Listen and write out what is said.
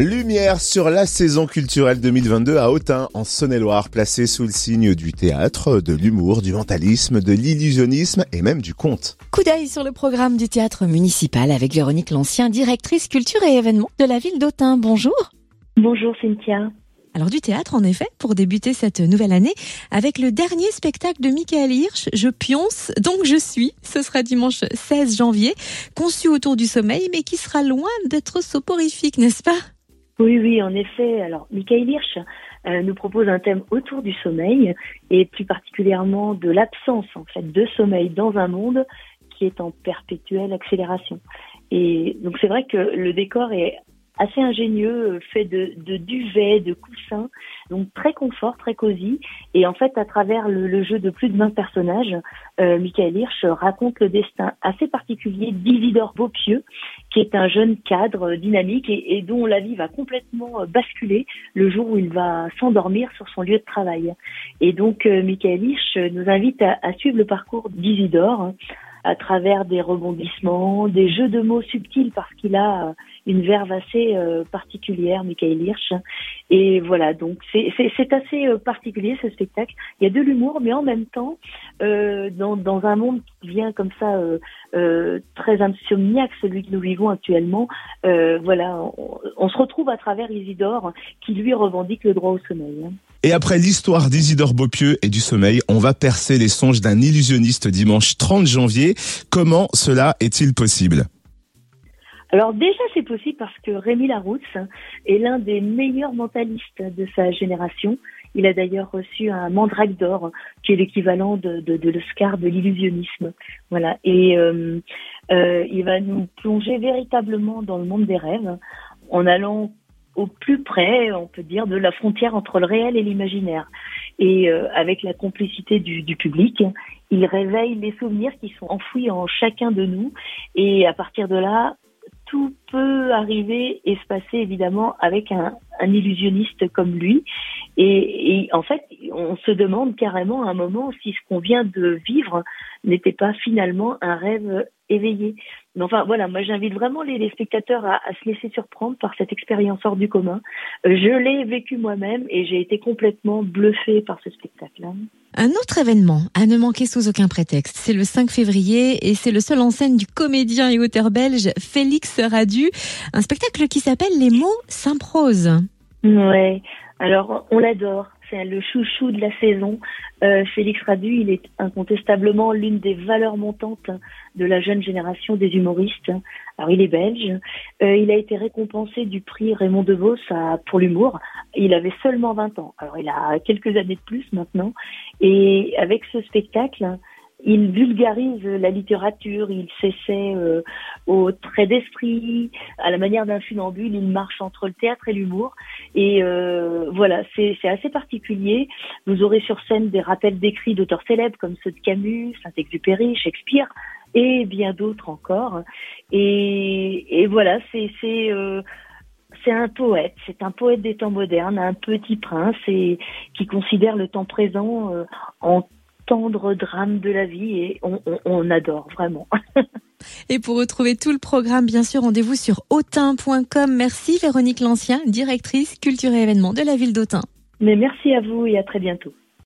Lumière sur la saison culturelle 2022 à Autun, en Saône-et-Loire, placée sous le signe du théâtre, de l'humour, du mentalisme, de l'illusionnisme et même du conte. Coup d'œil sur le programme du théâtre municipal avec Véronique Lancien, directrice culture et événements de la ville d'Autun. Bonjour. Bonjour Cynthia. Alors du théâtre en effet pour débuter cette nouvelle année avec le dernier spectacle de Michael Hirsch, Je pionce donc je suis. Ce sera dimanche 16 janvier, conçu autour du sommeil mais qui sera loin d'être soporifique, n'est-ce pas? Oui oui, en effet. Alors Michael Hirsch euh, nous propose un thème autour du sommeil et plus particulièrement de l'absence en fait de sommeil dans un monde qui est en perpétuelle accélération. Et donc c'est vrai que le décor est assez ingénieux, euh, fait de, de duvet, de coussins, donc très confort, très cosy. Et en fait, à travers le, jeu de plus de 20 personnages, euh, Michael Hirsch raconte le destin assez particulier d'Isidore Beaupieux, qui est un jeune cadre dynamique et, dont la vie va complètement euh, basculer le jour où il va s'endormir sur son lieu de travail. Et donc, euh, Michael Hirsch nous invite à, à suivre le parcours d'Isidore à travers des rebondissements, des jeux de mots subtils parce qu'il a euh, une verve assez euh, particulière, Michael Hirsch. Et voilà, donc c'est assez euh, particulier ce spectacle. Il y a de l'humour, mais en même temps, dans, dans un monde qui vient comme ça très insomniaque, celui que nous vivons actuellement, voilà, on, se retrouve à travers Isidore qui lui revendique le droit au sommeil. Hein. Et après l'histoire d'Isidore Beaupieux et du sommeil, on va percer les songes d'un illusionniste dimanche 30 janvier. Comment cela est-il possible? Alors déjà c'est possible parce que Rémi Larousse est l'un des meilleurs mentalistes de sa génération. Il a d'ailleurs reçu un Mandrake d'or, qui est l'équivalent de, de, l'Oscar de l'illusionnisme. Voilà. Et euh, euh, il va nous plonger véritablement dans le monde des rêves en allant au plus près, on peut dire, de la frontière entre le réel et l'imaginaire. Et euh, avec la complicité du, du, public, il réveille les souvenirs qui sont enfouis en chacun de nous. Et à partir de là, tout peut arriver et se passer évidemment avec un, un illusionniste comme lui. Et, et, en fait, on se demande carrément à un moment si ce qu'on vient de vivre n'était pas finalement un rêve éveillé. Mais enfin voilà, moi j'invite vraiment les, les spectateurs à, à, se laisser surprendre par cette expérience hors du commun. Je l'ai vécu moi-même et j'ai été complètement bluffée par ce spectacle. Hein. Un autre événement à ne manquer sous aucun prétexte, c'est le 5 février et c'est le seul en scène du comédien et auteur belge Félix Radu, un spectacle qui s'appelle Les mots s'improsent. Ouais, alors on l'adore c'est le chouchou de la saison. Euh, Félix Radu, il est incontestablement l'une des valeurs montantes de la jeune génération des humoristes. Alors il est belge, euh, il a été récompensé du prix Raymond DeVos pour l'humour. Il avait seulement 20 ans, alors il a quelques années de plus maintenant. Et avec ce spectacle, il vulgarise la littérature, il s'essaie euh, au trait d'esprit, à la manière d'un funambule, il marche entre le théâtre et l'humour. Et euh, voilà, c'est assez particulier. Vous aurez sur scène des rappels d'écrits d'auteurs célèbres comme ceux de Camus, Saint-Exupéry, Shakespeare et bien d'autres encore. Et, et voilà, c'est c'est euh, un poète, c'est un poète des temps modernes, un petit prince et qui considère le temps présent euh, en tendre drame de la vie et on, adore vraiment. et pour retrouver tout le programme, bien sûr, rendez-vous sur autain.com. Merci Véronique Lancien, directrice culture et événements de la ville d'Autun. Mais merci à vous et à très bientôt.